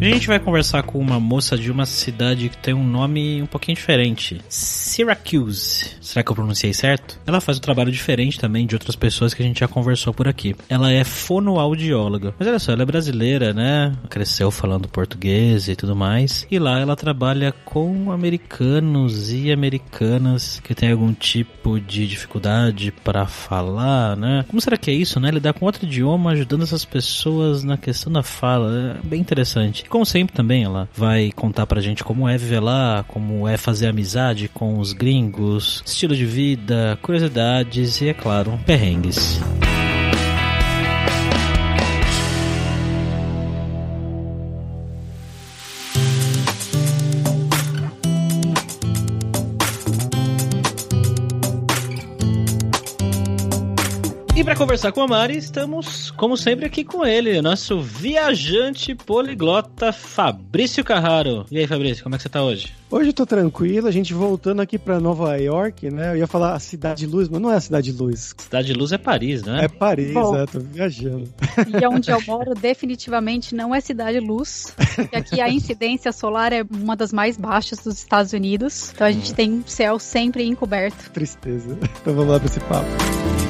A gente vai conversar com uma moça de uma cidade que tem um nome um pouquinho diferente. Syracuse. Será que eu pronunciei certo? Ela faz um trabalho diferente também de outras pessoas que a gente já conversou por aqui. Ela é fonoaudióloga. Mas olha só, ela é brasileira, né? Cresceu falando português e tudo mais. E lá ela trabalha com americanos e americanas que têm algum tipo de dificuldade para falar, né? Como será que é isso, né? Lidar com outro idioma ajudando essas pessoas na questão da fala. É bem interessante como sempre também, ela vai contar pra gente como é viver lá, como é fazer amizade com os gringos, estilo de vida, curiosidades e, é claro, perrengues. Para conversar com a Mari, estamos, como sempre, aqui com ele, nosso viajante poliglota Fabrício Carraro. E aí, Fabrício, como é que você tá hoje? Hoje eu tô tranquilo, a gente voltando aqui para Nova York, né? Eu ia falar a Cidade de Luz, mas não é a Cidade de Luz. Cidade de Luz é Paris, né? É Paris, Bom, é, tô viajando. E onde eu moro, definitivamente não é Cidade de Luz. Porque aqui a incidência solar é uma das mais baixas dos Estados Unidos. Então a gente tem céu sempre encoberto. Tristeza. Então vamos lá pra esse papo.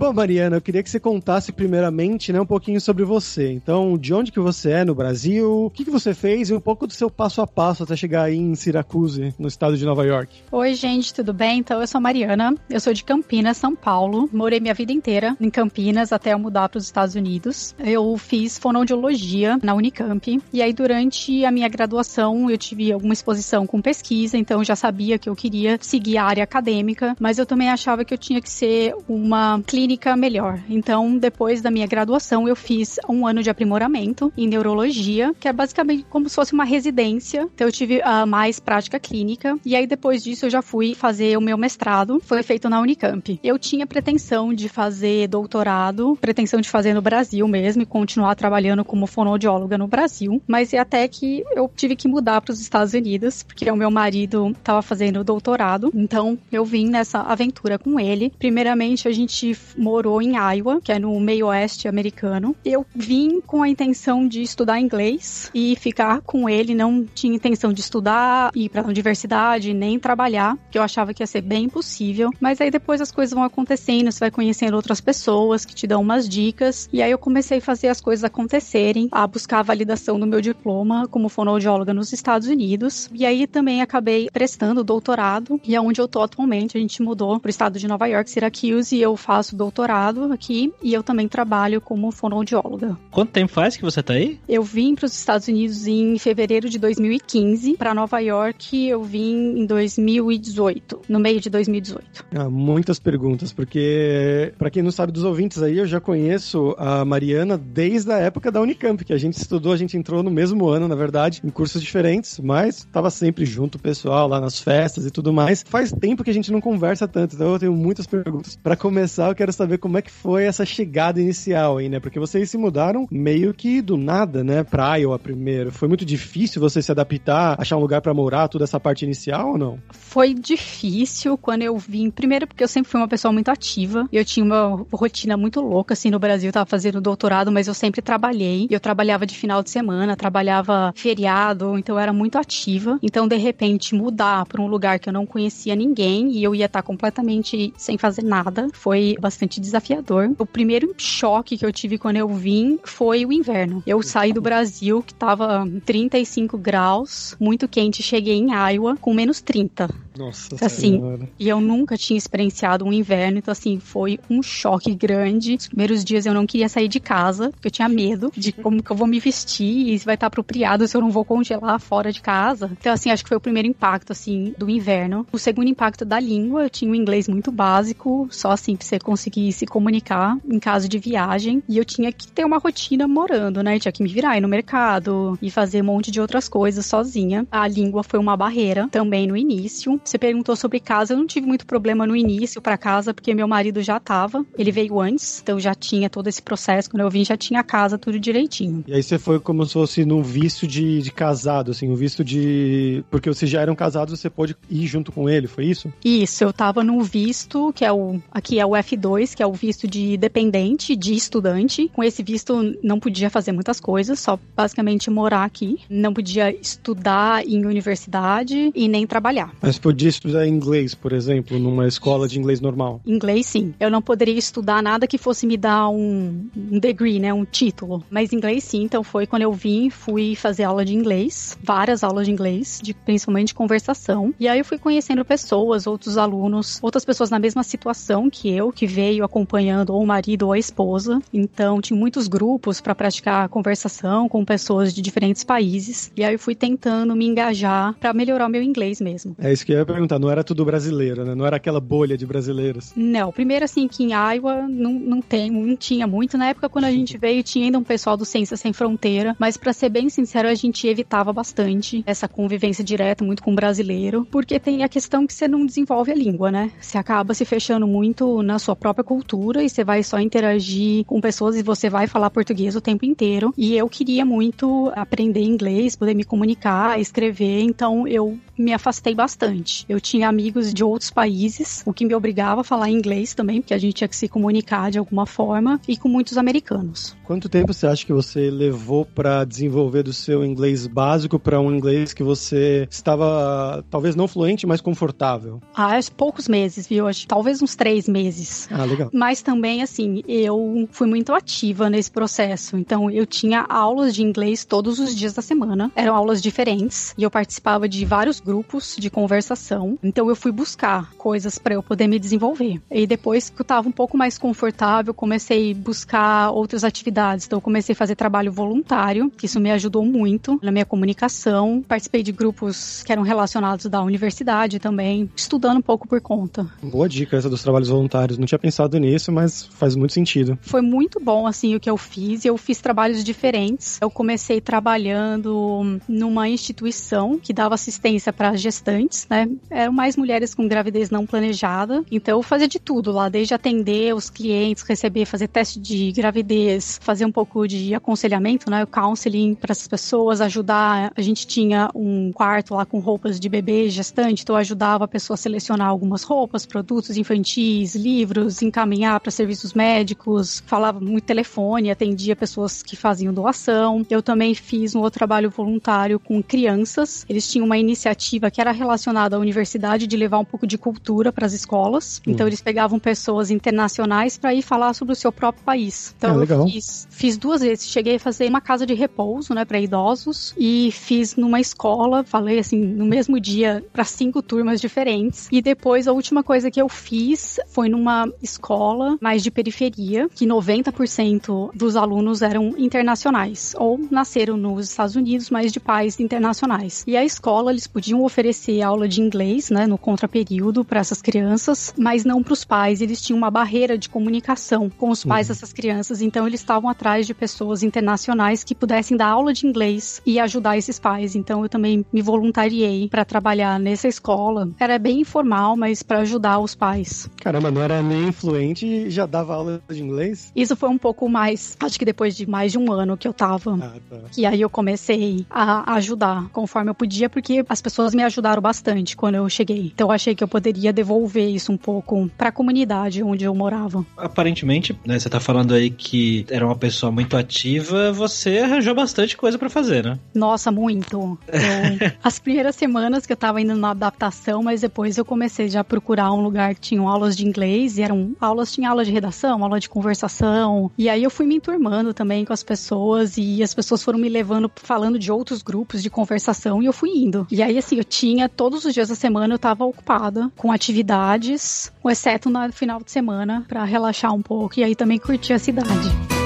Bom, Mariana, eu queria que você contasse primeiramente né, um pouquinho sobre você. Então, de onde que você é no Brasil, o que, que você fez e um pouco do seu passo a passo até chegar aí em Syracuse, no estado de Nova York. Oi, gente, tudo bem? Então, eu sou Mariana, eu sou de Campinas, São Paulo. Morei minha vida inteira em Campinas até eu mudar para os Estados Unidos. Eu fiz fonoaudiologia na Unicamp e aí durante a minha graduação eu tive alguma exposição com pesquisa, então eu já sabia que eu queria seguir a área acadêmica, mas eu também achava que eu tinha que ser uma clínica clínica melhor. Então, depois da minha graduação, eu fiz um ano de aprimoramento em neurologia, que é basicamente como se fosse uma residência. Então, eu tive uh, mais prática clínica. E aí, depois disso, eu já fui fazer o meu mestrado. Foi feito na Unicamp. Eu tinha pretensão de fazer doutorado, pretensão de fazer no Brasil mesmo e continuar trabalhando como fonoaudióloga no Brasil. Mas é até que eu tive que mudar para os Estados Unidos, porque o meu marido estava fazendo doutorado. Então, eu vim nessa aventura com ele. Primeiramente, a gente morou em Iowa, que é no meio oeste americano. Eu vim com a intenção de estudar inglês e ficar com ele. Não tinha intenção de estudar, ir para a universidade, nem trabalhar, que eu achava que ia ser bem impossível. Mas aí depois as coisas vão acontecendo, você vai conhecendo outras pessoas que te dão umas dicas. E aí eu comecei a fazer as coisas acontecerem, a buscar a validação do meu diploma como fonoaudióloga nos Estados Unidos. E aí também acabei prestando doutorado, e é onde eu tô atualmente. A gente mudou para o estado de Nova York, Syracuse, e eu faço doutorado doutorado aqui e eu também trabalho como fonoaudióloga. Quanto tempo faz que você tá aí? Eu vim para os Estados Unidos em fevereiro de 2015. Para Nova York eu vim em 2018, no meio de 2018. Ah, muitas perguntas, porque para quem não sabe dos ouvintes aí, eu já conheço a Mariana desde a época da Unicamp, que a gente estudou, a gente entrou no mesmo ano, na verdade, em cursos diferentes, mas estava sempre junto o pessoal lá nas festas e tudo mais. Faz tempo que a gente não conversa tanto, então eu tenho muitas perguntas. Para começar, eu quero saber como é que foi essa chegada inicial aí, né? Porque vocês se mudaram meio que do nada, né? Pra Iowa primeiro. Foi muito difícil você se adaptar, achar um lugar para morar, toda essa parte inicial ou não? Foi difícil quando eu vim. Primeiro porque eu sempre fui uma pessoa muito ativa. Eu tinha uma rotina muito louca, assim, no Brasil. Eu tava fazendo doutorado, mas eu sempre trabalhei. Eu trabalhava de final de semana, trabalhava feriado, então eu era muito ativa. Então, de repente, mudar para um lugar que eu não conhecia ninguém e eu ia estar completamente sem fazer nada foi bastante bastante desafiador. O primeiro choque que eu tive quando eu vim foi o inverno. Eu saí do Brasil, que tava 35 graus, muito quente, cheguei em Iowa com menos 30. Nossa assim, senhora. E eu nunca tinha experienciado um inverno, então assim, foi um choque grande. Os primeiros dias eu não queria sair de casa, porque eu tinha medo de como que eu vou me vestir e se vai estar apropriado se eu não vou congelar fora de casa. Então assim, acho que foi o primeiro impacto assim do inverno. O segundo impacto da língua, eu tinha um inglês muito básico, só assim pra você conseguir se comunicar em caso de viagem, e eu tinha que ter uma rotina morando, né? Eu tinha que me virar ir no mercado e fazer um monte de outras coisas sozinha. A língua foi uma barreira também no início. Você perguntou sobre casa, eu não tive muito problema no início para casa, porque meu marido já tava. Ele veio antes, então já tinha todo esse processo. Quando eu vim, já tinha a casa tudo direitinho. E aí você foi como se fosse num visto de, de casado, assim, um visto de. Porque vocês já eram casados, você pode ir junto com ele, foi isso? Isso, eu tava no visto, que é o. Aqui é o F2, que é o visto de dependente, de estudante. Com esse visto, não podia fazer muitas coisas, só basicamente morar aqui. Não podia estudar em universidade e nem trabalhar. Mas podia estudar inglês, por exemplo, numa escola de inglês normal. Inglês, sim. Eu não poderia estudar nada que fosse me dar um, um degree, né? Um título. Mas inglês, sim. Então foi quando eu vim, fui fazer aula de inglês. Várias aulas de inglês, de, principalmente conversação. E aí eu fui conhecendo pessoas, outros alunos, outras pessoas na mesma situação que eu, que veio acompanhando ou o marido ou a esposa. Então tinha muitos grupos para praticar conversação com pessoas de diferentes países. E aí eu fui tentando me engajar para melhorar o meu inglês mesmo. É isso que eu ia perguntar, não era tudo brasileiro, né? Não era aquela bolha de brasileiros. Não, primeiro assim, que em Iowa não, não tem, não tinha muito. Na época quando a gente veio, tinha ainda um pessoal do Ciência Sem Fronteira, mas para ser bem sincero, a gente evitava bastante essa convivência direta muito com o brasileiro, porque tem a questão que você não desenvolve a língua, né? Você acaba se fechando muito na sua própria cultura e você vai só interagir com pessoas e você vai falar português o tempo inteiro. E eu queria muito aprender inglês, poder me comunicar, escrever, então eu me afastei bastante. Eu tinha amigos de outros países, o que me obrigava a falar inglês também, porque a gente tinha que se comunicar de alguma forma, e com muitos americanos. Quanto tempo você acha que você levou para desenvolver do seu inglês básico para um inglês que você estava talvez não fluente, mas confortável? Ah, acho poucos meses, viu? Acho, talvez uns três meses. Ah, legal. Mas também, assim, eu fui muito ativa nesse processo. Então, eu tinha aulas de inglês todos os dias da semana. Eram aulas diferentes e eu participava de vários grupos de conversação. Então, eu fui buscar coisas para eu poder me desenvolver. E depois que eu tava um pouco mais confortável, comecei a buscar outras atividades. Então, eu comecei a fazer trabalho voluntário, que isso me ajudou muito na minha comunicação. Participei de grupos que eram relacionados da universidade também, estudando um pouco por conta. Boa dica essa dos trabalhos voluntários. Não tinha pensado nisso, mas faz muito sentido. Foi muito bom, assim, o que eu fiz. Eu fiz trabalhos diferentes. Eu comecei trabalhando numa instituição que dava assistência para gestantes, né? Eram mais mulheres com gravidez não planejada. Então, eu fazia de tudo lá, desde atender os clientes, receber, fazer teste de gravidez, fazer um pouco de aconselhamento, né? O counseling para essas pessoas, ajudar. A gente tinha um quarto lá com roupas de bebê gestante, então eu ajudava a pessoa a selecionar algumas roupas, produtos infantis, livros, encaminhar para serviços médicos, falava muito telefone, atendia pessoas que faziam doação. Eu também fiz um outro trabalho voluntário com crianças. Eles tinham uma iniciativa que era relacionada universidade de levar um pouco de cultura para as escolas. Então eles pegavam pessoas internacionais para ir falar sobre o seu próprio país. Então Ah, eu fiz, fiz duas vezes. Cheguei a fazer uma casa de repouso, né, para idosos e fiz numa escola, falei assim, no mesmo dia para cinco turmas diferentes. E depois a última coisa que eu fiz foi numa escola mais de periferia, que 90% dos alunos eram internacionais ou nasceram nos Estados Unidos, mas de pais internacionais. E a escola eles podiam oferecer aula de inglês, né, no contraperíodo para essas crianças, mas não para os pais. Eles tinham uma barreira de comunicação com os pais dessas crianças, então eles estavam atrás de pessoas internacionais que pudessem dar aula de inglês e ajudar esses pais. Então eu também me voluntariei para trabalhar nessa escola. Era bem informal, mas para ajudar os pais. Caramba, não era nem fluente e já dava aula de inglês? Isso foi um pouco mais, acho que depois de mais de um ano que eu tava. Ah, tá. E aí eu comecei a ajudar conforme eu podia, porque as pessoas me ajudaram bastante quando eu cheguei. Então eu achei que eu poderia devolver isso um pouco para a comunidade onde eu morava. Aparentemente, né, você tá falando aí que era uma pessoa muito ativa, você arranjou bastante coisa pra fazer, né? Nossa, muito. Eu- as primeiras semanas que eu tava indo na adaptação, mas depois eu comecei já a procurar um lugar que tinham aulas de inglês, e eram aulas, tinha aula de redação, aula de conversação. E aí eu fui me enturmando também com as pessoas, e as pessoas foram me levando, falando de outros grupos de conversação, e eu fui indo. E aí, assim, eu tinha, todos os dias dias da semana eu estava ocupada com atividades, exceto no final de semana para relaxar um pouco e aí também curtir a cidade.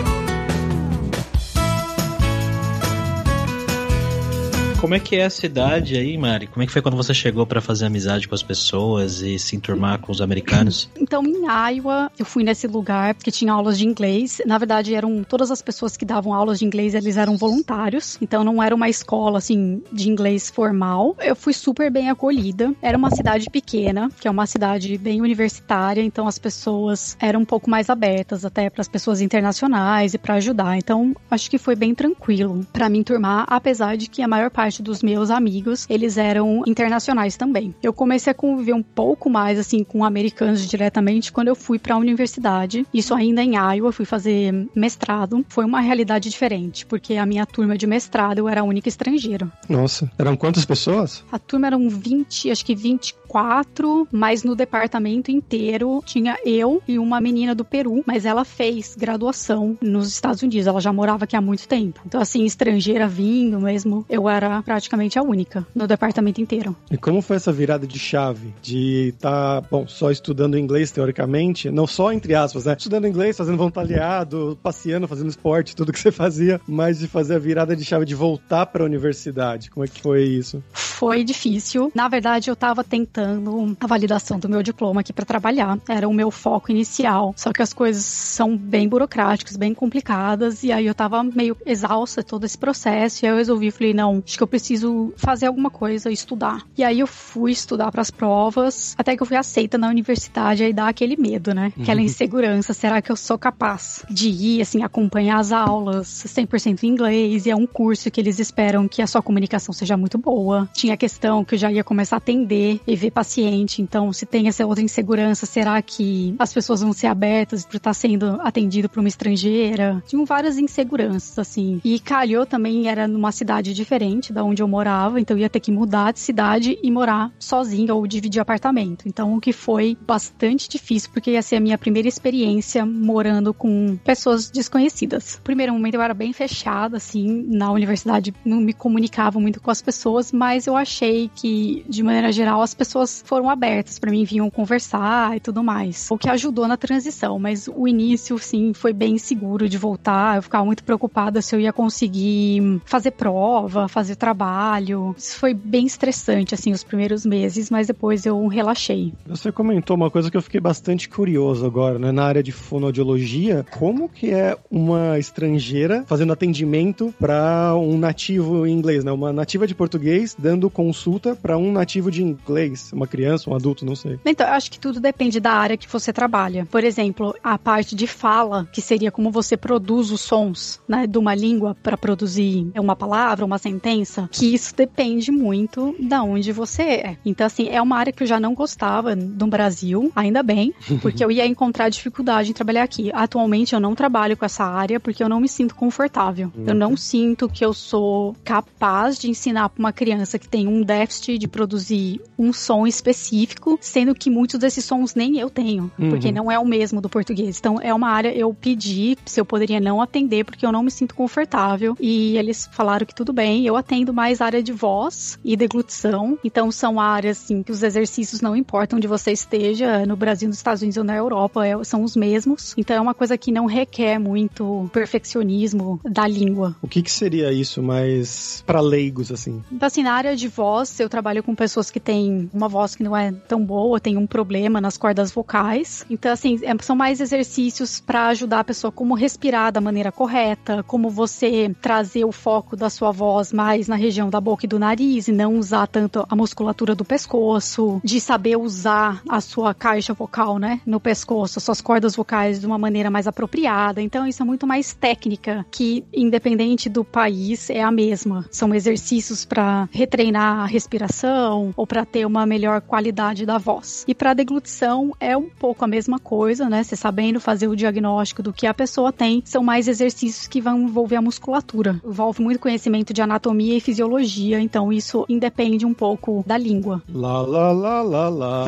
Como é que é a cidade aí, Mari? Como é que foi quando você chegou para fazer amizade com as pessoas e se enturmar com os americanos? Então, em Iowa, eu fui nesse lugar porque tinha aulas de inglês. Na verdade, eram todas as pessoas que davam aulas de inglês, eles eram voluntários. Então, não era uma escola assim de inglês formal. Eu fui super bem acolhida. Era uma cidade pequena, que é uma cidade bem universitária, então as pessoas eram um pouco mais abertas até para as pessoas internacionais e para ajudar. Então, acho que foi bem tranquilo para me enturmar, apesar de que a maior parte parte dos meus amigos, eles eram internacionais também. Eu comecei a conviver um pouco mais assim com americanos diretamente quando eu fui para a universidade. Isso ainda em Iowa, fui fazer mestrado. Foi uma realidade diferente, porque a minha turma de mestrado eu era a única estrangeira. Nossa, eram quantas pessoas? A turma eram 20, acho que 24, mas no departamento inteiro tinha eu e uma menina do Peru, mas ela fez graduação nos Estados Unidos, ela já morava aqui há muito tempo. Então assim, estrangeira vindo mesmo, eu era praticamente a única no departamento inteiro. E como foi essa virada de chave? De estar, tá, bom, só estudando inglês teoricamente, não só entre aspas, né? Estudando inglês, fazendo voluntariado, passeando, fazendo esporte, tudo que você fazia, mas de fazer a virada de chave de voltar para a universidade. Como é que foi isso? Foi difícil. Na verdade, eu estava tentando a validação do meu diploma aqui para trabalhar. Era o meu foco inicial. Só que as coisas são bem burocráticas, bem complicadas, e aí eu estava meio exausta todo esse processo, e aí eu resolvi, falei, não, acho que eu preciso fazer alguma coisa, estudar. E aí eu fui estudar para as provas, até que eu fui aceita na universidade, aí dá aquele medo, né? Aquela uhum. insegurança, será que eu sou capaz de ir, assim, acompanhar as aulas 100% em inglês? E é um curso que eles esperam que a sua comunicação seja muito boa. Tinha a questão que eu já ia começar a atender e ver paciente, então se tem essa outra insegurança, será que as pessoas vão ser abertas por estar sendo atendido por uma estrangeira? Tinham várias inseguranças, assim. E calhou também, era numa cidade diferente da onde eu morava, então eu ia ter que mudar de cidade e morar sozinha ou dividir apartamento. Então, o que foi bastante difícil, porque ia ser a minha primeira experiência morando com pessoas desconhecidas. Primeiro momento eu era bem fechada, assim, na universidade não me comunicava muito com as pessoas, mas eu achei que, de maneira geral, as pessoas foram abertas para mim, vinham conversar e tudo mais. O que ajudou na transição, mas o início, sim, foi bem seguro de voltar. Eu ficava muito preocupada se eu ia conseguir fazer prova, fazer trabalho. Isso foi bem estressante, assim, os primeiros meses, mas depois eu relaxei. Você comentou uma coisa que eu fiquei bastante curioso agora, né? Na área de fonoaudiologia, como que é uma estrangeira fazendo atendimento para um nativo em inglês, né? Uma nativa de português dando consulta para um nativo de inglês, uma criança, um adulto, não sei. Então, eu acho que tudo depende da área que você trabalha. Por exemplo, a parte de fala, que seria como você produz os sons, né, de uma língua para produzir uma palavra, uma sentença, que isso depende muito da onde você é. Então, assim, é uma área que eu já não gostava no Brasil, ainda bem, porque eu ia encontrar dificuldade em trabalhar aqui. Atualmente eu não trabalho com essa área porque eu não me sinto confortável. Uhum. Eu não sinto que eu sou capaz de ensinar para uma criança que tem um déficit de produzir um som específico, sendo que muitos desses sons nem eu tenho, uhum. porque não é o mesmo do português. Então, é uma área eu pedi se eu poderia não atender porque eu não me sinto confortável e eles falaram que tudo bem, eu atendo mais área de voz e deglutição. Então são áreas assim que os exercícios não importam onde você esteja, no Brasil, nos Estados Unidos ou na Europa, é, são os mesmos. Então é uma coisa que não requer muito perfeccionismo da língua. O que, que seria isso mais para leigos assim? Então assim, na área de voz, eu trabalho com pessoas que têm uma voz que não é tão boa, tem um problema nas cordas vocais. Então assim, é, são mais exercícios para ajudar a pessoa como respirar da maneira correta, como você trazer o foco da sua voz mais na região da boca e do nariz e não usar tanto a musculatura do pescoço, de saber usar a sua caixa vocal, né, no pescoço, suas cordas vocais de uma maneira mais apropriada. Então isso é muito mais técnica, que independente do país é a mesma. São exercícios para retreinar a respiração ou para ter uma melhor qualidade da voz. E para deglutição é um pouco a mesma coisa, né? Você sabendo fazer o diagnóstico do que a pessoa tem, são mais exercícios que vão envolver a musculatura. Envolve muito conhecimento de anatomia e fisiologia, então isso independe um pouco da língua. Lá, lá, lá, lá, lá.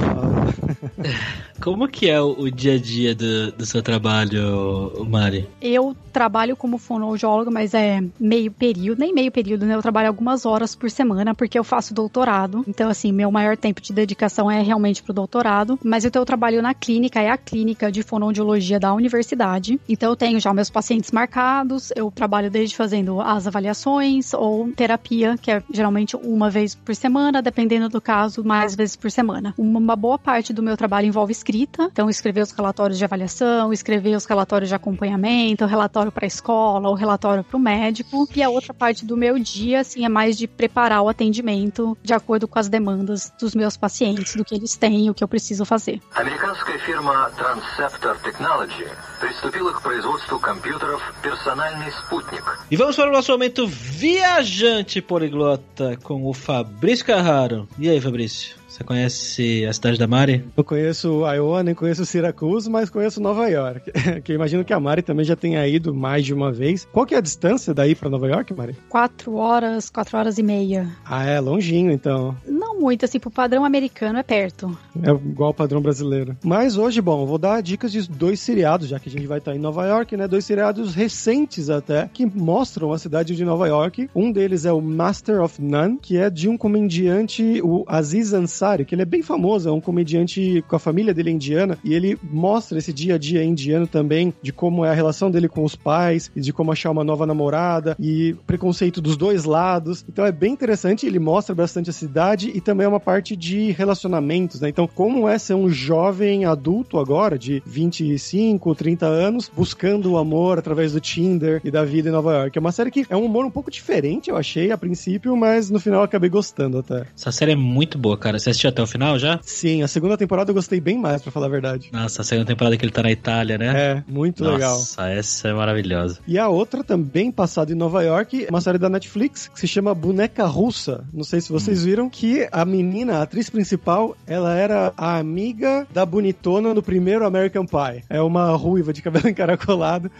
Como que é o, dia a dia do, do seu trabalho, Mari? Eu trabalho como fonoaudióloga, mas é meio período, nem meio período, né? Eu trabalho algumas horas por semana, porque eu faço doutorado. Então, assim, meu maior tempo de dedicação é realmente pro doutorado. Mas eu, eu trabalho na clínica, é a clínica de fonoaudiologia da universidade. Então, eu tenho já meus pacientes marcados, eu trabalho desde fazendo as avaliações ou terapia, que é geralmente uma vez por semana, dependendo do caso, mais vezes por semana. Uma boa parte do meu trabalho envolve escrita, então escrever os relatórios de avaliação, escrever os relatórios de acompanhamento, o relatório para a escola, o relatório para o médico. E a outra parte do meu dia, assim, é mais de preparar o atendimento de acordo com as demandas dos meus pacientes, do que eles têm, o que eu preciso fazer. Американская фирма Transceptor Technology приступила к производству компьютеров «Персональный спутник». E vamos para o nosso momento viajante poliglota com o Fabrício Carraro. E aí, Fabrício? Você conhece a cidade da Mari? Eu conheço Iowa, nem conheço Syracuse, mas conheço Nova York. que eu imagino que a Mari também já tenha ido mais de uma vez. Qual que é a distância daí para Nova York, Mari? Quatro horas, quatro horas e meia. Ah, é longinho então. Muito, assim, pro padrão americano é perto. É igual ao padrão brasileiro. Mas hoje, bom, vou dar dicas de dois seriados, já que a gente vai estar em Nova York, né? Dois seriados recentes até, que mostram a cidade de Nova York. Um deles é o Master of None, que é de um comediante, o Aziz Ansari que ele é bem famoso, é um comediante com a família dele é indiana, e ele mostra esse dia a dia indiano também, de como é a relação dele com os pais, e de como achar uma nova namorada, e preconceito dos dois lados. Então é bem interessante, ele mostra bastante a cidade e também é uma parte de relacionamentos, né? Então, como é ser um jovem adulto agora, de 25, 30 anos, buscando o amor através do Tinder e da vida em Nova York. É uma série que é um humor um pouco diferente, eu achei, a princípio, mas no final eu acabei gostando até. Essa série é muito boa, cara. Você assistiu até o final já? Sim, a segunda temporada eu gostei bem mais, pra falar a verdade. Nossa, a segunda temporada que ele tá na Itália, né? É, muito Nossa, legal. Nossa, essa é maravilhosa. E a outra também passada em Nova York, uma série da Netflix que se chama Boneca Russa. Não sei se vocês Hum. viram que a menina, a atriz principal, ela era a amiga da bonitona no primeiro American Pie. É uma ruiva de cabelo encaracolado.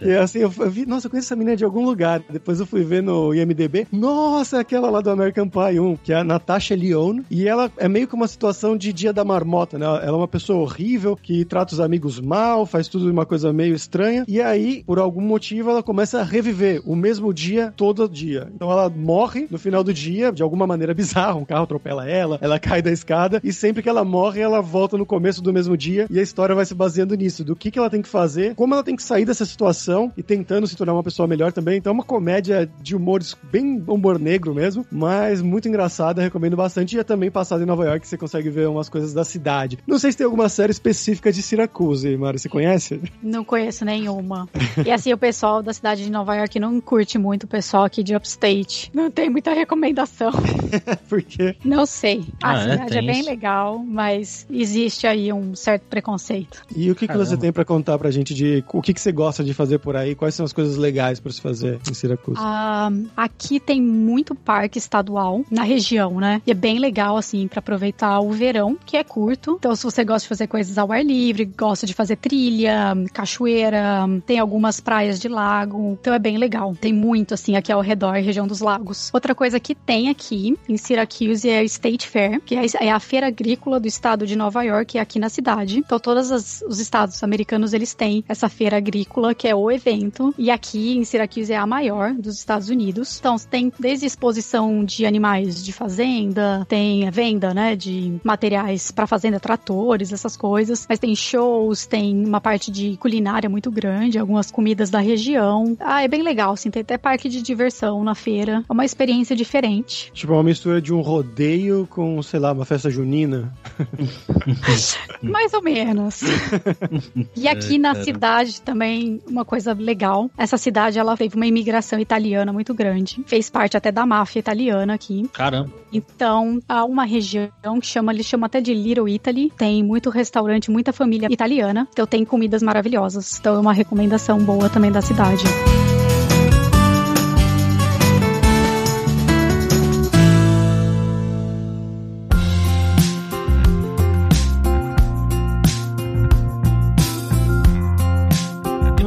e assim, eu vi, nossa, eu conheço essa menina de algum lugar. Depois eu fui ver no IMDB. Nossa, é aquela lá do American Pie 1, que é a Natasha Lyonne. E ela é meio que uma situação de dia da marmota, né? Ela é uma pessoa horrível, que trata os amigos mal, faz tudo uma coisa meio estranha. E aí, por algum motivo, ela começa a reviver o mesmo dia todo dia. Então ela morre no final do dia, de alguma maneira bizarra. Um carro atropela ela, ela cai da escada. E sempre que ela morre, ela volta no começo do mesmo dia. E a história vai se baseando nisso, do que, que ela tem que fazer, como ela tem que sair dessa situação e tentando se tornar uma pessoa melhor também. Então é uma comédia de humores bem humor negro mesmo, mas muito engraçada, recomendo bastante. E é também passada em Nova York, você consegue ver umas coisas da cidade. Não sei se tem alguma série específica de Syracuse, Mari, você conhece? Não conheço nenhuma. E assim, o pessoal da cidade de Nova York não curte muito o pessoal aqui de Upstate. Não tem muita recomendação. Porque Não sei. A Ah, é? cidade é, Tem bem isso? legal, mas existe aí um certo preconceito. E o que, que você tem pra contar pra gente de o que, que você gosta de fazer por aí? Quais são as coisas legais pra se fazer em Syracuse? Ah, aqui tem muito parque estadual na região, né? E é bem legal, assim, pra aproveitar o verão, que é curto. Então, se você gosta de fazer coisas ao ar livre, gosta de fazer trilha, cachoeira, tem algumas praias de lago. Então, é bem legal. Tem muito, assim, aqui ao redor, região dos lagos. Outra coisa que tem aqui em Syracuse é a State Fair, que é é a feira agrícola do estado de Nova York, é aqui na cidade. Então, todos os estados americanos, eles têm essa feira agrícola, que é o evento. E aqui em Syracuse é a maior dos Estados Unidos. Então, tem desde exposição de animais de fazenda, tem venda, né, de materiais para fazenda, tratores, essas coisas. Mas tem shows, tem uma parte de culinária muito grande, algumas comidas da região. Ah, é bem legal, assim, tem até parque de diversão na feira. É uma experiência diferente. Tipo, uma mistura de um rodeio com, sei lá, uma festa junina. Mais ou menos. e aqui na cara. cidade também, uma coisa legal. Essa cidade, ela teve uma imigração italiana muito grande. Fez parte até da máfia italiana aqui. Caramba. Então, há uma região que chama, eles chamam até de Little Italy. Tem muito restaurante, muita família italiana. Então tem comidas maravilhosas. Então é uma recomendação boa também da cidade.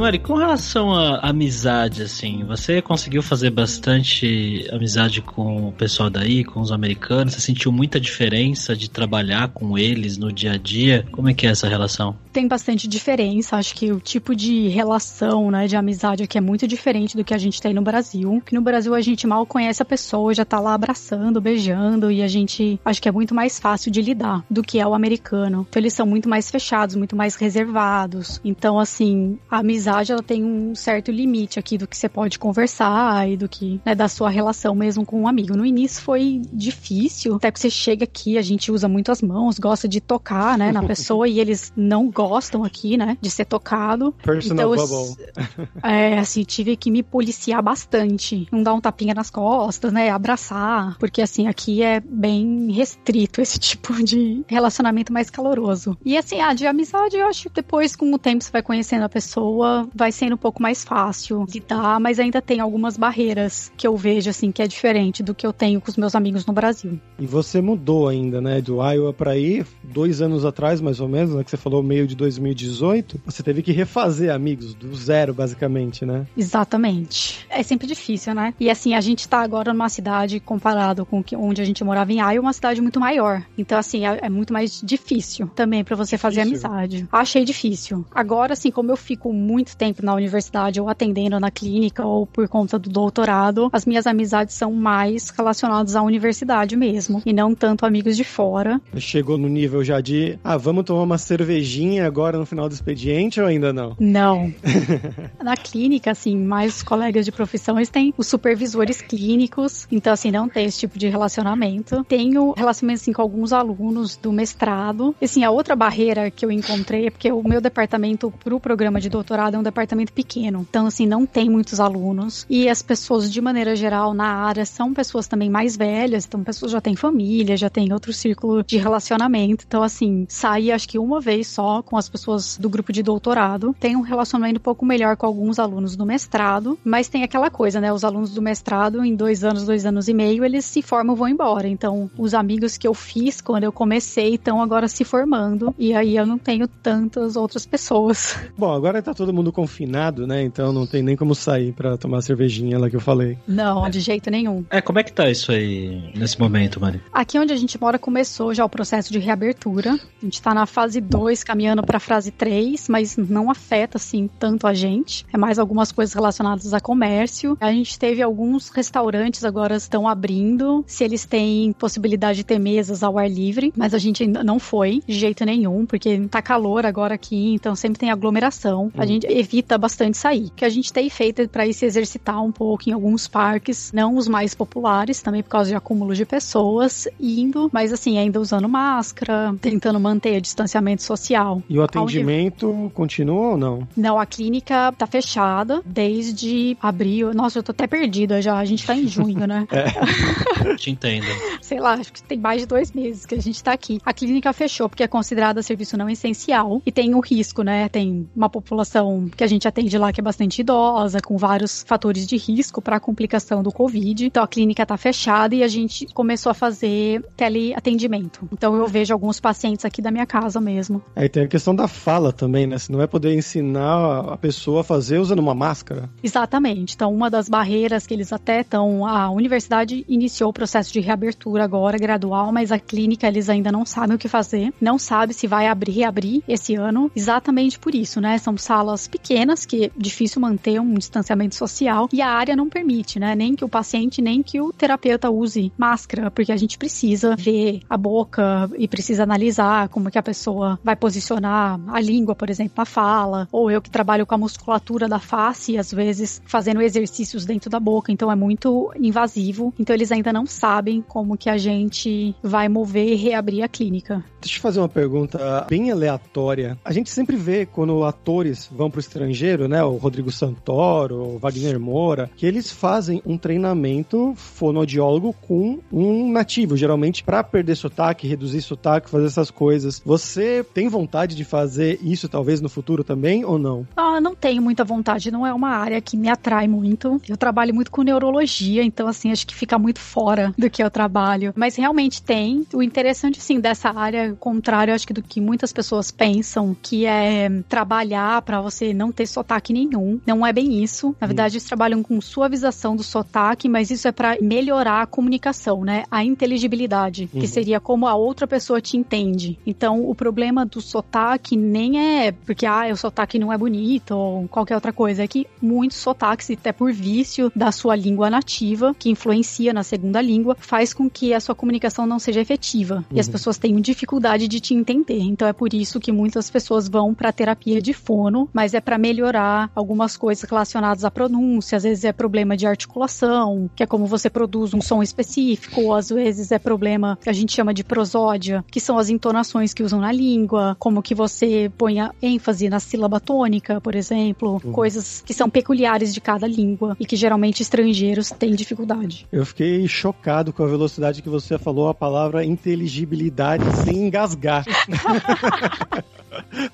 Mari, com relação à amizade, assim, você conseguiu fazer bastante amizade com o pessoal daí, com os americanos? Você sentiu muita diferença de trabalhar com eles no dia a dia? Como é que é essa relação? Tem bastante diferença. Acho que o tipo de relação, né, de amizade aqui é muito diferente do que a gente tem no Brasil. Que no Brasil a gente mal conhece a pessoa, já tá lá abraçando, beijando, e a gente acho que é muito mais fácil de lidar do que é o americano. Então eles são muito mais fechados, muito mais reservados. Então, assim, a amizade ela tem um certo limite aqui do que você pode conversar e do que, né, da sua relação mesmo com um amigo. No início foi difícil, até que você chega aqui, a gente usa muito as mãos, gosta de tocar, né, na pessoa e eles não gostam aqui, né, de ser tocado. Personal então, bubble. É, assim, tive que me policiar bastante. Não dar um tapinha nas costas, né, abraçar, porque assim, aqui é bem restrito esse tipo de relacionamento mais caloroso. E assim, ah, de amizade, eu acho que depois, com o tempo, você vai conhecendo a pessoa, vai sendo um pouco mais fácil lidar, mas ainda tem algumas barreiras que eu vejo, assim, que é diferente do que eu tenho com os meus amigos no Brasil. E você mudou ainda, né, do Iowa para aí, dois anos atrás, mais ou menos, né, que você falou meio de 2018. Você teve que refazer amigos do zero, basicamente, né? Exatamente. É sempre difícil, né? E assim, a gente tá agora numa cidade, comparado com onde a gente morava em Iowa, uma cidade muito maior. Então, assim, é, é muito mais difícil também para você fazer Difícil. amizade. Achei difícil. Agora, assim, como eu fico muito tempo na universidade, ou atendendo na clínica, ou por conta do doutorado, as minhas amizades são mais relacionadas à universidade mesmo. E não tanto amigos de fora. Chegou no nível já de, ah, vamos tomar uma cervejinha agora no final do expediente ou ainda não? Não. Na clínica, assim, mais colegas de profissão, eles têm os supervisores clínicos, então, assim, não tem esse tipo de relacionamento. Tenho relacionamento, assim, com alguns alunos do mestrado. E, assim, a outra barreira que eu encontrei é porque o meu departamento pro programa de doutorado é um departamento pequeno. Então, assim, não tem muitos alunos. E as pessoas, de maneira geral, na área, são pessoas também mais velhas, então, pessoas já têm família, já têm outro círculo de relacionamento. Então, assim, saí acho que uma vez só com as pessoas do grupo de doutorado. Tenho um relacionamento um pouco melhor com alguns alunos do mestrado, mas tem aquela coisa, né? Os alunos do mestrado, em dois anos, dois anos e meio, eles se formam vão embora. Então, os amigos que eu fiz quando eu comecei estão agora se formando, e aí eu não tenho tantas outras pessoas. Bom, agora tá todo mundo confinado, né? Então não tem nem como sair pra tomar a cervejinha lá que eu falei. Não, de jeito nenhum. É, como é que tá isso aí nesse momento, Mari? Aqui onde a gente mora começou já o processo de reabertura. A gente tá na fase 2, caminhando pra fase 3, mas não afeta assim tanto a gente. É mais algumas coisas relacionadas a comércio. A gente teve alguns restaurantes agora estão abrindo, se eles têm possibilidade de ter mesas ao ar livre, mas a gente ainda não foi de jeito nenhum, porque tá calor agora aqui, então sempre tem aglomeração. A gente evita bastante sair. O que a gente tem feito é para ir se exercitar um pouco em alguns parques, não os mais populares, também por causa de acúmulo de pessoas, indo, mas assim, ainda usando máscara, tentando manter o distanciamento social. E o atendimento continua ou não? Não, a clínica tá fechada desde abril. Nossa, eu tô até perdida já. A gente tá em junho, né? Te entendo. Sei lá, acho que tem mais de dois meses que a gente tá aqui. A clínica fechou porque é considerada serviço não essencial e tem o risco, né? Tem uma população que a gente atende lá que é bastante idosa, com vários fatores de risco para complicação do Covid. Então a clínica tá fechada e a gente começou a fazer teleatendimento. Então eu vejo alguns pacientes aqui da minha casa mesmo. Aí tem a questão da fala também, né? Você não vai poder ensinar a pessoa a fazer usando uma máscara. Exatamente. Então, uma das barreiras que eles até estão. A universidade iniciou o processo de reabertura agora, gradual, mas a clínica eles ainda não sabem o que fazer. Não sabe se vai abrir, reabrir esse ano. Exatamente por isso, né? São salas pequenas que é difícil manter um distanciamento social e a área não permite, né? Nem que o paciente, nem que o terapeuta use máscara, porque a gente precisa ver a boca e precisa analisar como que a pessoa vai posicionar a língua, por exemplo, na fala, ou eu que trabalho com a musculatura da face, às vezes fazendo exercícios dentro da boca, então é muito invasivo. Então eles ainda não sabem como que a gente vai mover e reabrir a clínica. Deixa eu fazer uma pergunta bem aleatória. A gente sempre vê quando atores vão pro estrangeiro, né? O Rodrigo Santoro, o Wagner Moura, que eles fazem um treinamento fonoaudiólogo com um nativo, geralmente para perder sotaque, reduzir sotaque, fazer essas coisas. Você tem vontade de fazer isso talvez no futuro também ou não? Ah, não tenho muita vontade, não é uma área que me atrai muito. Eu trabalho muito com neurologia, então assim, acho que fica muito fora do que eu trabalho. Mas realmente tem. O interessante, assim, dessa área, contrário, acho que do que muitas pessoas pensam, que é trabalhar para você não ter sotaque nenhum. Não é bem isso. Na verdade, eles trabalham com suavização do sotaque, mas isso é para melhorar a comunicação, né? A inteligibilidade, que seria como a outra pessoa te entende. Então, o problema do sotaque nem é porque ah, o sotaque não é bonito ou qualquer outra coisa, é que muitos sotaques, até por vício da sua língua nativa, que influencia na segunda língua, faz com que a sua comunicação não seja efetiva e as pessoas tenham dificuldade de te entender. Então é por isso que muitas pessoas vão para terapia de fono, mas é para melhorar algumas coisas relacionadas à pronúncia, às vezes é problema de articulação, que é como você produz um som específico, ou às vezes é problema que a gente chama de prosódia, que são as entonações que usam na língua, como que você põe a ênfase na sílaba tônica, por exemplo, coisas que são peculiares de cada língua e que geralmente estrangeiros têm dificuldade. Eu fiquei chocado com a velocidade que você falou a palavra inteligibilidade sem engasgar.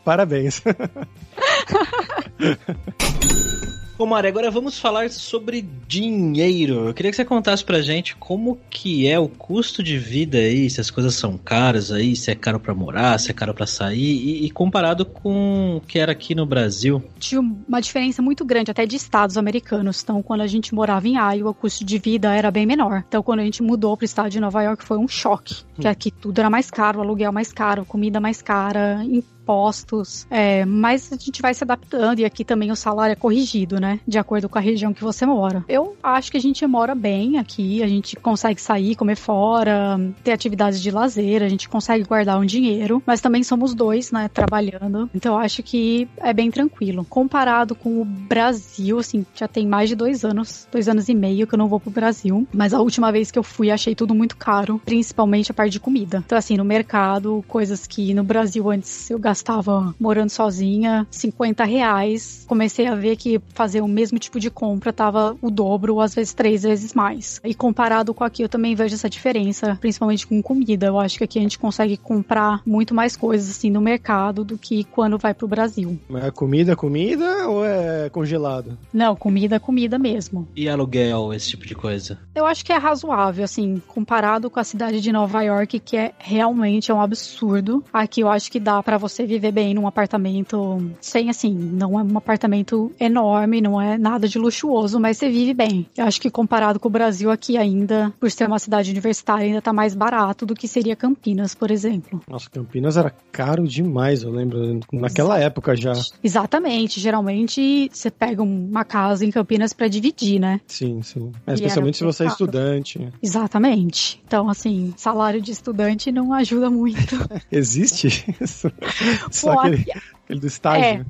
Parabéns. Ô Mari, agora vamos falar sobre dinheiro. Eu queria que você contasse pra gente como que é o custo de vida aí, se as coisas são caras aí, se é caro pra morar, se é caro pra sair, e, e comparado com o que era aqui no Brasil. Tinha uma diferença muito grande até de estados americanos. Então, quando a gente morava em Iowa, o custo de vida era bem menor. Então, quando a gente mudou pro estado de Nova York, foi um choque. Que aqui tudo era mais caro, aluguel mais caro, comida mais cara, impostos, é, mas a gente vai se adaptando e aqui também o salário é corrigido, né? De acordo com a região que você mora. Eu acho que a gente mora bem aqui, a gente consegue sair, comer fora, ter atividades de lazer, a gente consegue guardar um dinheiro, mas também somos dois, né? Trabalhando. Então eu acho que é bem tranquilo. Comparado com o Brasil, assim, já tem mais de dois anos, dois anos e meio que eu não vou pro Brasil, mas a última vez que eu fui achei tudo muito caro, principalmente a parte de comida. Então, assim, no mercado, coisas que no Brasil antes eu morando sozinha 50 reais. Comecei a ver que fazer o mesmo tipo de compra tava o dobro, ou às vezes três vezes mais. E comparado com aqui, eu também vejo essa diferença, principalmente com comida. Eu acho que aqui a gente consegue comprar muito mais coisas assim no mercado do que quando vai pro Brasil. Mas é comida, comida ou é congelado? Não, comida, comida mesmo. E aluguel, esse tipo de coisa? Eu acho que é razoável, assim, comparado com a cidade de Nova York, que é realmente é um absurdo. Aqui eu acho que dá para você viver bem num apartamento sem, assim, não é um apartamento enorme, não é nada de luxuoso, mas você vive bem. Eu acho que comparado com o Brasil aqui ainda, por ser uma cidade universitária, ainda tá mais barato do que seria Campinas, por exemplo. Nossa, Campinas era caro demais, eu lembro. Naquela época já. Exatamente. Geralmente você pega uma casa em Campinas para dividir, né? Sim, sim. É, especialmente se você é estudante. Exatamente. Então, assim, salário de estudante não ajuda muito. Existe isso? Só Pô, aquele, aqui- aquele do estágio.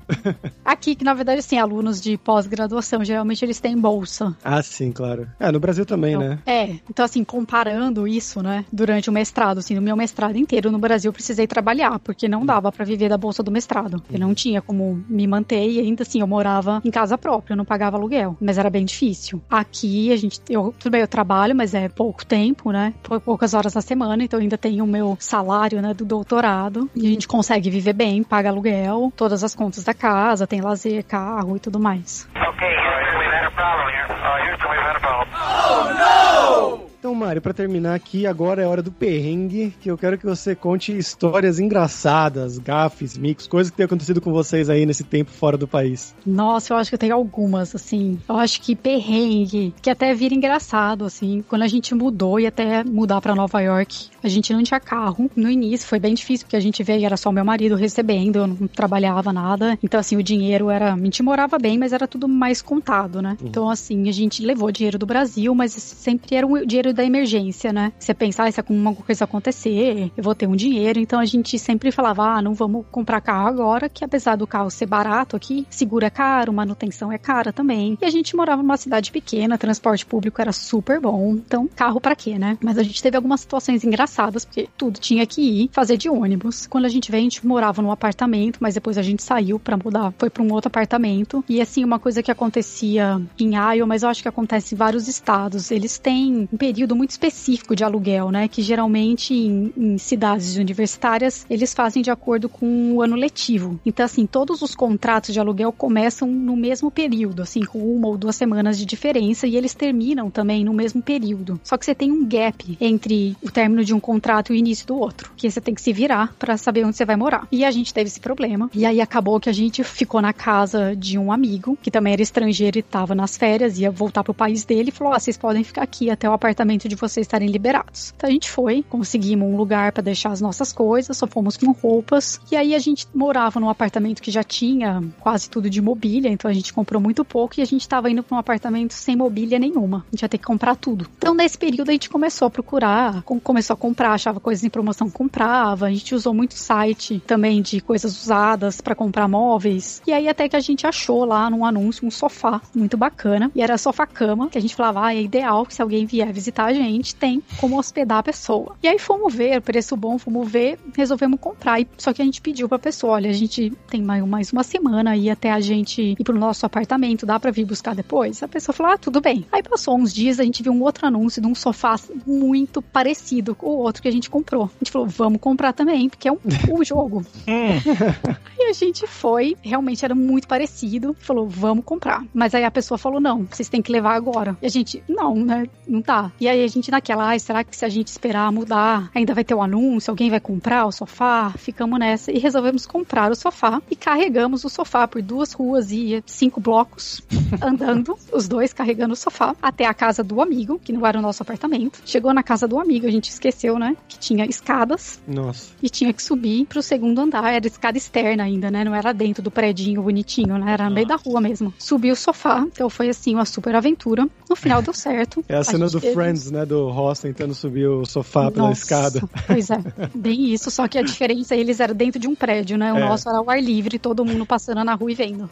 Aqui, que na verdade, assim, alunos de pós-graduação, geralmente eles têm bolsa. Ah, sim, claro. É, no Brasil também, Então, né? É, então assim, comparando isso, né, durante o mestrado, assim, no meu mestrado inteiro no Brasil eu precisei trabalhar, porque não dava pra viver da bolsa do mestrado. Eu não tinha como me manter e ainda assim eu morava em casa própria, eu não pagava aluguel, mas era bem difícil. Aqui a gente, eu, tudo bem, eu trabalho, mas é pouco tempo, né, pou- poucas horas na semana, então eu ainda tenho o meu salário, né, do doutorado e a gente consegue viver bem, paga aluguel, todas as contas da casa, tem lazer, carro e tudo mais. Okay, Houston, we've had a problem here. Uh, Houston, we've had a problem. Então, Mário, pra terminar aqui, agora é hora do perrengue, que eu quero que você conte histórias engraçadas, gafes, mix, coisas que tem acontecido com vocês aí nesse tempo fora do país. Nossa, eu acho que eu tenho algumas, assim. Eu acho que perrengue, que até vira engraçado, assim. Quando a gente mudou e até mudar pra Nova York, a gente não tinha carro. No início foi bem difícil, porque a gente veio e era só meu marido recebendo, eu não trabalhava nada. Então, assim, o dinheiro era. A gente morava bem, mas era tudo mais contado, né? Então, assim, a gente levou dinheiro do Brasil, mas sempre era o dinheiro da emergência, né? Você pensar, ah, se alguma coisa acontecer, eu vou ter um dinheiro. Então, a gente sempre falava, ah, não vamos comprar carro agora, que apesar do carro ser barato aqui, seguro é caro, manutenção é cara também. E a gente morava numa cidade pequena, transporte público era super bom. Então, carro pra quê, né? Mas a gente teve algumas situações engraçadas, porque tudo tinha que ir fazer de ônibus. Quando a gente veio, a gente morava num apartamento, mas depois a gente saiu pra mudar, foi pra um outro apartamento. E assim, uma coisa que acontecia em Iowa, mas eu acho que acontece em vários estados, eles têm um período período muito específico de aluguel, né? Que geralmente em, em cidades universitárias eles fazem de acordo com o ano letivo. Então, assim, todos os contratos de aluguel começam no mesmo período, assim, com uma ou duas semanas de diferença, e eles terminam também no mesmo período. Só que você tem um gap entre o término de um contrato e o início do outro, que você tem que se virar para saber onde você vai morar. E a gente teve esse problema. E aí acabou que a gente ficou na casa de um amigo, que também era estrangeiro e estava nas férias, ia voltar pro país dele, e falou: ah, vocês podem ficar aqui até o apartamento de vocês estarem liberados. Então a gente foi, conseguimos um lugar para deixar as nossas coisas, só fomos com roupas. E aí a gente morava num apartamento que já tinha quase tudo de mobília, então a gente comprou muito pouco e a gente estava indo para um apartamento sem mobília nenhuma. A gente ia ter que comprar tudo. Então nesse período a gente começou a procurar, começou a comprar, achava coisas em promoção, comprava. A gente usou muito site também de coisas usadas para comprar móveis. E aí até que a gente achou lá num anúncio um sofá muito bacana. E era sofá-cama, que a gente falava, ah, é ideal que se alguém vier visitar a gente, tem como hospedar a pessoa. E aí fomos ver, preço bom, fomos ver, resolvemos comprar. E, só que a gente pediu pra pessoa, olha, a gente tem mais uma semana aí até a gente ir pro nosso apartamento, dá pra vir buscar depois? A pessoa falou, ah, tudo bem. Aí passou uns dias, a gente viu um outro anúncio de um sofá muito parecido com o outro que a gente comprou. A gente falou, vamos comprar também, porque é um, um jogo. aí a gente foi, realmente era muito parecido, falou, vamos comprar. Mas aí a pessoa falou, não, vocês têm que levar agora. E a gente, não, né, não tá. E aí a gente naquela, ah, será que se a gente esperar mudar, ainda vai ter o um anúncio, alguém vai comprar o sofá? Ficamos nessa e resolvemos comprar o sofá e carregamos o sofá por duas ruas e cinco blocos, andando, os dois carregando o sofá, até a casa do amigo, que não era o nosso apartamento. Chegou na casa do amigo, a gente esqueceu, né, que tinha escadas. Nossa. E tinha que subir pro segundo andar, era escada externa ainda, né, não era dentro do predinho bonitinho, né, era no meio da rua mesmo. Subi o sofá, então foi assim, uma super aventura. No final deu certo. É a cena do teve... Friends, né, do Ross tentando subir o sofá Nossa, pela escada. Pois é, bem isso, só que a diferença, eles eram dentro de um prédio, né, o é. nosso era ao ar livre, todo mundo passando na rua e vendo.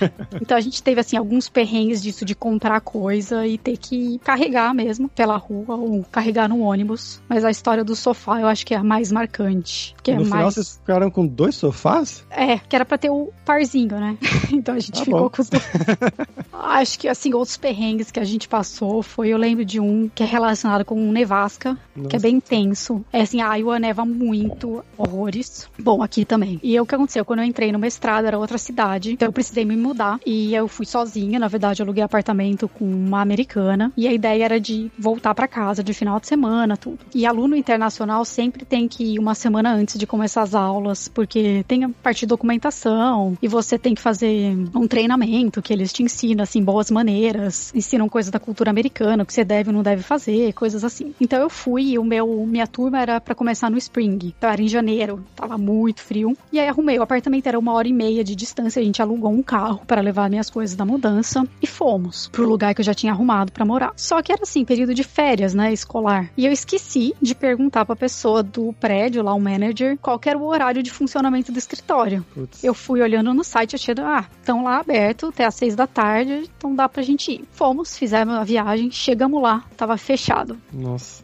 Então a gente teve, assim, alguns perrengues disso de comprar coisa e ter que carregar mesmo pela rua ou carregar no ônibus. Mas a história do sofá eu acho que é a mais marcante. Que no é final mais... vocês ficaram com dois sofás? É, que era pra ter o parzinho, né? Então a gente tá ficou bom. com os dois. acho que, assim, outros perrengues que a gente passou foi, eu lembro de um que é relacionado com nevasca, Nossa. que é bem tenso. É assim, a Iowa neva muito, horrores. Bom, aqui também. E o que aconteceu? Quando eu entrei no mestrado, era outra cidade, então eu precisei me mudar. E eu fui sozinha, na verdade, eu aluguei apartamento com uma americana. E a ideia era de voltar para casa de final de semana, tudo. E aluno internacional sempre tem que ir uma semana antes de começar as aulas, porque tem a parte de documentação e você tem que fazer um treinamento que eles te ensinam, assim, boas maneiras, ensinam coisas da cultura americana, o que você deve ou não deve fazer, coisas assim. Então eu fui e o meu, minha turma era para começar no spring, então era em janeiro, tava muito frio. E aí arrumei, o apartamento era uma hora e meia de distância, a gente alugou um carro para levar minhas coisas da mudança e fomos pro lugar que eu já tinha arrumado para morar. Só que era assim, período de férias, né, escolar. E eu esqueci de perguntar pra pessoa do prédio, lá o manager, qual era o horário de funcionamento do escritório. Putz. Eu fui olhando no site, achei, ah, estão lá aberto até às seis da tarde, então dá pra gente ir. Fomos, fizemos a viagem, chegamos lá, tava fechado. Nossa.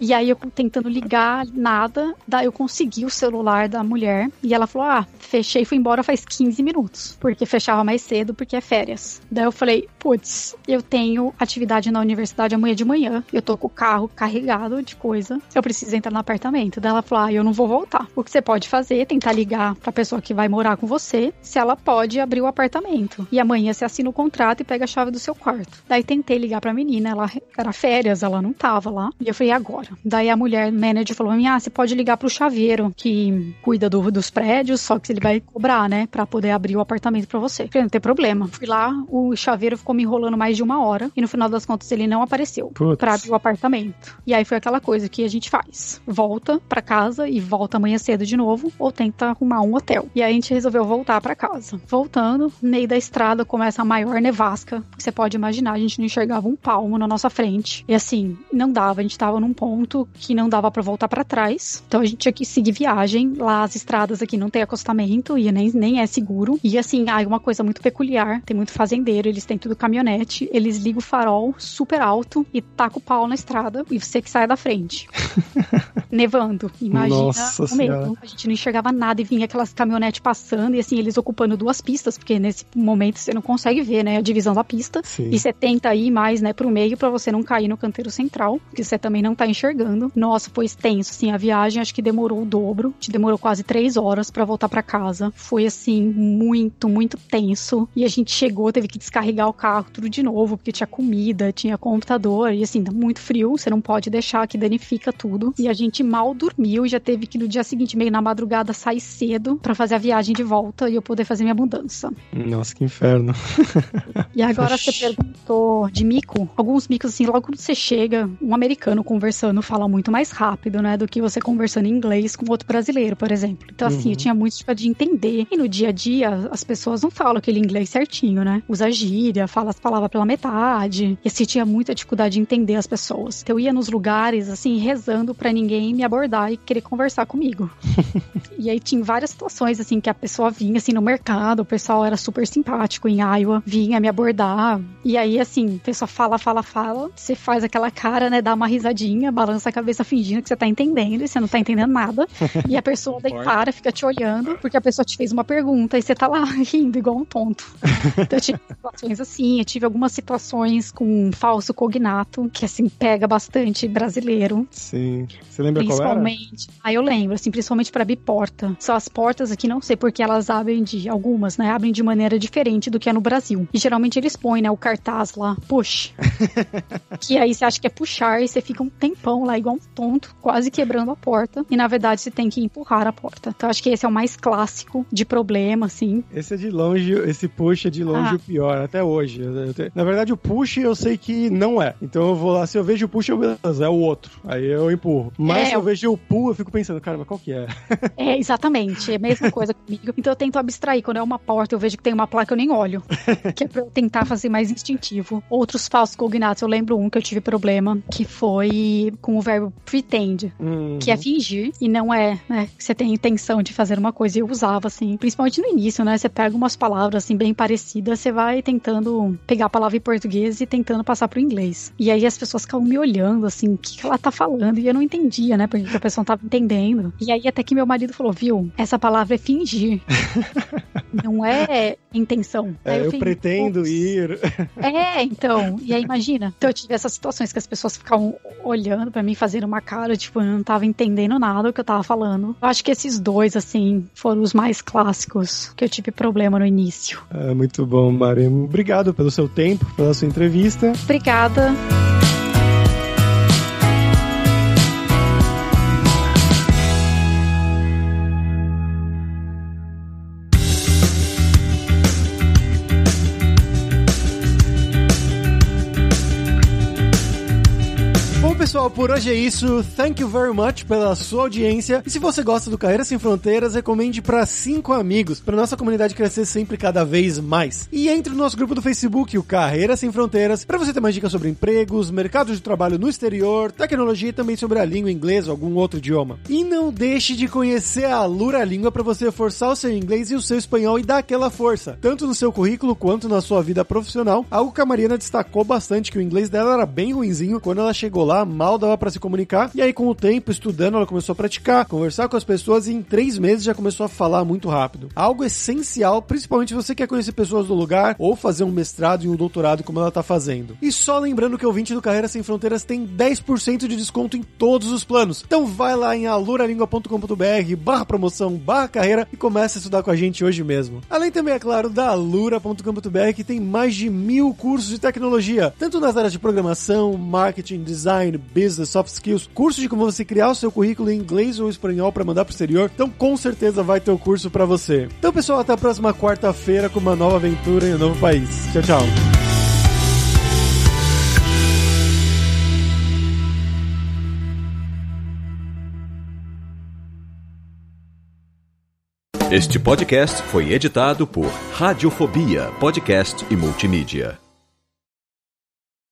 e aí eu tentando ligar, nada, daí eu consegui o celular da mulher e ela falou: "Ah, fechei, fui embora faz 15 minutos, porque fechava mais cedo porque é férias". Daí eu falei: "Putz, eu tenho atividade na universidade amanhã de manhã. Eu tô com o carro carregado de coisa. Eu preciso entrar no apartamento". Daí ela falou: "Ah, eu não vou voltar. O que você pode fazer é tentar ligar pra pessoa que vai morar com você, se ela pode abrir o apartamento. E amanhã você assina o contrato e pega a chave do seu quarto". Daí tentei ligar pra menina, ela era férias, ela não tava lá. E eu falei: "Agora". Daí a mulher manager falou: "Ah, você pode ligar pro chaveiro que cuida do, dos prédios, só que ele vai cobrar, né, para poder abrir o apartamento para você". falei: "Não tem problema". Fui lá, o chaveiro ficou me enrolando mais de uma hora e no final das contas ele não apareceu para abrir o apartamento. E aí foi aquela coisa que a gente faz: volta para casa e volta amanhã cedo de novo ou tenta arrumar um hotel. E aí a gente resolveu voltar para casa. Voltando, no meio da estrada começa a maior nevasca que você pode imaginar. A gente não enxergava um palmo na nossa frente. E assim, não dava, a gente tava num ponto que não dava para voltar para trás. Então a gente tinha que seguir viagem. Lá as estradas aqui não tem acostamento e nem, nem é seguro. E assim, ah, uma coisa muito peculiar, tem muito fazendeiro, eles têm tudo caminhonete, eles ligam o farol super alto e taca o pau na estrada e você que sai da frente. Nevando. Imagina Nossa o medo. A gente não enxergava nada e vinha aquelas caminhonetes passando e assim, eles ocupando duas pistas, porque nesse momento você não consegue ver, né, a divisão da pista. Sim. E você tenta ir mais, né, pro meio para você não cair no canteiro central, que você também não tá enxergando. Nossa, foi extenso, assim, a viagem acho que demorou o dobro, te demorou quase três horas para voltar para casa. Foi assim, muito, muito tenso. E a gente chegou, teve que descarregar o carro tudo de novo, porque tinha comida, tinha computador, e assim, tá muito frio, você não pode deixar que danifica tudo. E a gente mal dormiu e já teve que no dia seguinte, meio na madrugada, sair cedo para fazer a viagem de volta e eu poder fazer minha mudança. Nossa, que inferno. E agora você perguntou de mico. Alguns micos, assim, logo quando você chega, um americano conversando fala muito mais rápido, né? Do que você conversando em inglês com outro brasileiro, por exemplo. Então, assim, Uhum. eu tinha muito tipo, de entender. E no dia a dia, as pessoas não falam aquele inglês certinho, né? Usa gíria, fala as palavras pela metade. E assim, tinha muita dificuldade de entender as pessoas. Então, eu ia nos lugares, assim, rezando pra ninguém me abordar e querer conversar comigo. E aí tinha várias situações, assim, que a pessoa vinha, assim, no mercado, o pessoal era super simpático em Iowa, vinha me abordar. E aí, assim, a pessoa fala, fala, fala, você faz aquela cara, né, dá uma risadinha, balança a cabeça fingindo que você tá entendendo, e você não tá entendendo nada. E a pessoa daí para, fica te olhando, porque a pessoa te fez uma pergunta e você tá lá rindo igual um tonto. Então eu tive situações assim, eu tive algumas situações com um falso cognato, que assim, pega bastante brasileiro. Sim. Você lembra qual era? Principalmente. Ah, eu lembro, assim, principalmente para abrir porta. Só as portas aqui, não sei porque elas abrem de. Algumas, né? Abrem de maneira diferente do que é no Brasil. E geralmente eles põem, né? O cartaz lá, push. que aí você acha que é puxar e você fica um tempão lá, igual um tonto, quase quebrando a porta. E na verdade você tem que empurrar a porta. Então acho que esse é o mais clássico de problema, assim. Esse é de longe, esse push é de longe Ah. o pior, até hoje. Na verdade, o push eu sei que não é. Então eu vou lá, se eu vejo o push, eu beleza, é o outro. Aí eu empurro. Mas É, se eu vejo o pull, eu fico pensando, cara, mas qual que é? É, exatamente. É a mesma coisa comigo. Então eu tento abstrair. Quando é uma porta, eu vejo que tem uma placa, eu nem olho. que é pra eu tentar fazer mais instintivo. Outros falsos cognatos, eu lembro um que eu tive problema, que foi com o verbo pretend, Hum, que é fingir, e não é, né? Você tem intenção de fazer uma coisa. E eu usava, assim, principalmente no início, né? Você pega umas palavras, assim, bem parecidas, você vai tentando pegar a palavra em português e tentando passar pro inglês. E aí as pessoas ficavam me olhando, assim, o que, que ela tá falando? E eu não entendia, né? Porque a pessoa não tava entendendo. E aí até que meu marido falou, viu, essa palavra é fingir. não é intenção. É, eu falei, pretendo ir. É, então. E aí, imagina. Então, eu tive essas situações que as pessoas ficavam olhando pra mim, fazendo uma cara, tipo, eu não tava entendendo nada do que eu tava falando. Eu acho que esses dois, assim, foram os mais clássicos que eu tive problema no início. É, muito bom, Mari. Obrigado pelo seu tempo, pela sua entrevista. Obrigada. Pessoal, por hoje é isso. Thank you very much pela sua audiência. E se você gosta do Carreira Sem Fronteiras, recomende para cinco amigos, para nossa comunidade crescer sempre cada vez mais. E entre no nosso grupo do Facebook, o Carreira Sem Fronteiras, para você ter mais dicas sobre empregos, mercado de trabalho no exterior, tecnologia e também sobre a língua inglesa ou algum outro idioma. E não deixe de conhecer a Lura Língua para você forçar o seu inglês e o seu espanhol e dar aquela força, tanto no seu currículo quanto na sua vida profissional. Algo que a Mariana destacou bastante que o inglês dela era bem ruinzinho quando ela chegou lá, mal dava para se comunicar. E aí com o tempo estudando, ela começou a praticar, conversar com as pessoas e em três meses já começou a falar muito rápido. Algo essencial, principalmente se você quer conhecer pessoas do lugar ou fazer um mestrado e um doutorado como ela tá fazendo. E só lembrando que o 20 do Carreira Sem Fronteiras tem 10% de desconto em todos os planos. Então vai lá em aluralingua.com.br barra promoção barra carreira e comece a estudar com a gente hoje mesmo. Além também, é claro, da alura.com.br que tem mais de mil cursos de tecnologia, tanto nas áreas de programação, marketing, design, soft skills, curso de como você criar o seu currículo em inglês ou espanhol para mandar pro exterior. Então com certeza vai ter o curso para você. Então pessoal, até a próxima quarta-feira com uma nova aventura em um novo país. Tchau, tchau. Este podcast foi editado por Radiofobia, podcast e multimídia.